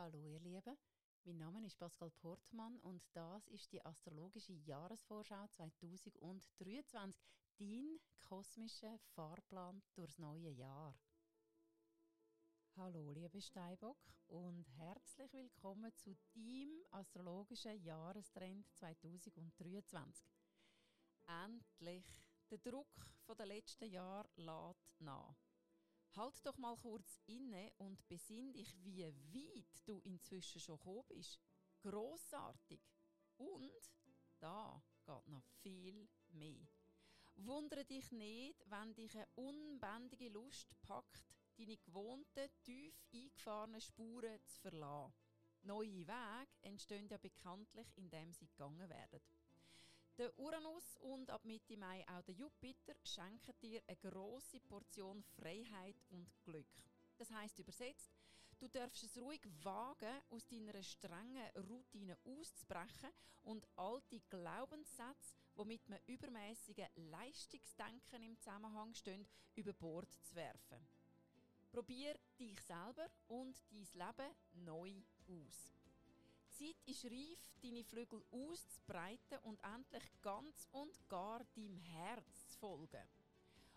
Hallo ihr Lieben, mein Name ist Pascal Portmann und das ist die astrologische Jahresvorschau 2023, dein kosmischer Fahrplan durchs neue Jahr. Hallo liebe Steinbock und herzlich willkommen zu deinem astrologischen Jahrestrend 2023. Endlich, der Druck der letzten Jahre lädt nach. Halt doch mal kurz inne und besinn dich, wie weit du inzwischen schon gekommen bist. Grossartig. Und da geht noch viel mehr. Wundere dich nicht, wenn dich eine unbändige Lust packt, deine gewohnten, tief eingefahrenen Spuren zu verlassen. Neue Wege entstehen ja bekanntlich, indem sie gegangen werden. Der Uranus und ab Mitte Mai auch der Jupiter schenken dir eine große Portion Freiheit und Glück. Das heißt übersetzt, du darfst es ruhig wagen, aus deiner strengen Routine auszubrechen und alte Glaubenssätze, die mit einem übermäßigen Leistungsdenken im Zusammenhang stehen, über Bord zu werfen. Probier dich selber und dein Leben neu aus. Die Zeit ist reif, deine Flügel auszubreiten und endlich ganz und gar deinem Herz zu folgen.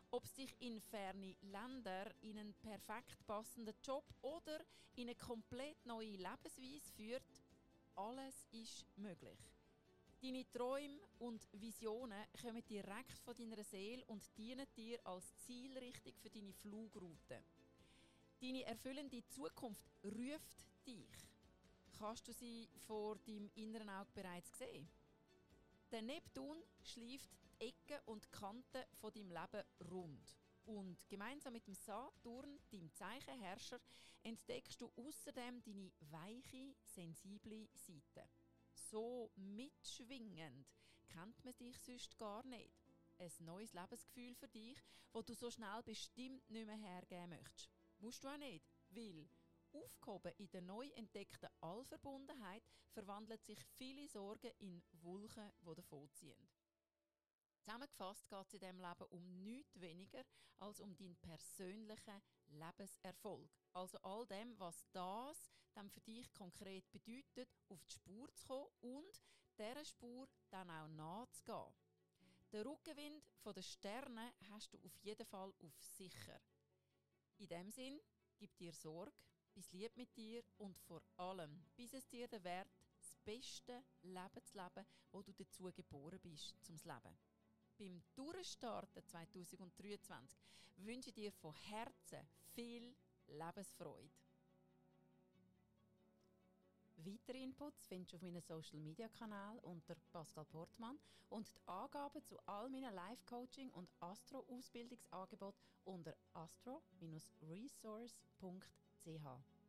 Ob es dich in ferne Länder, in einen perfekt passenden Job oder in eine komplett neue Lebensweise führt, alles ist möglich. Deine Träume und Visionen kommen direkt von deiner Seele und dienen dir als Zielrichtung für deine Flugroute. Deine erfüllende Zukunft ruft dich. Kannst du sie vor deinem inneren Auge bereits sehen? Der Neptun schleift die Ecken und Kanten von deinem Leben rund. Und gemeinsam mit dem Saturn, deinem Zeichenherrscher, entdeckst du außerdem deine weiche, sensible Seite. So mitschwingend kennt man dich sonst gar nicht. Ein neues Lebensgefühl für dich, wo du so schnell bestimmt nicht mehr hergeben möchtest. Musst du auch nicht, weil Aufgehoben in der neu entdeckten Allverbundenheit verwandeln sich viele Sorgen in Wulchen, die davonziehen. Zusammengefasst geht es in diesem Leben um nichts weniger als um deinen persönlichen Lebenserfolg. Also all dem, was das dann für dich konkret bedeutet, auf die Spur zu kommen und dieser Spur dann auch nachzugehen. Den Rückenwind der Sterne hast du auf jeden Fall auf sicher. In dem Sinn, gib dir Sorge, bis lieb mit dir und vor allem, bis es dir der Wert, das beste Leben zu leben, wo du dazu geboren bist, zum Leben. Beim Durchstarten 2023 wünsche ich dir von Herzen viel Lebensfreude. Weitere Inputs findest du auf meinem Social Media Kanal unter Pascal Portmann und die Angaben zu all meinen Live-Coaching und Astro-Ausbildungsangeboten unter astro-resource.ch.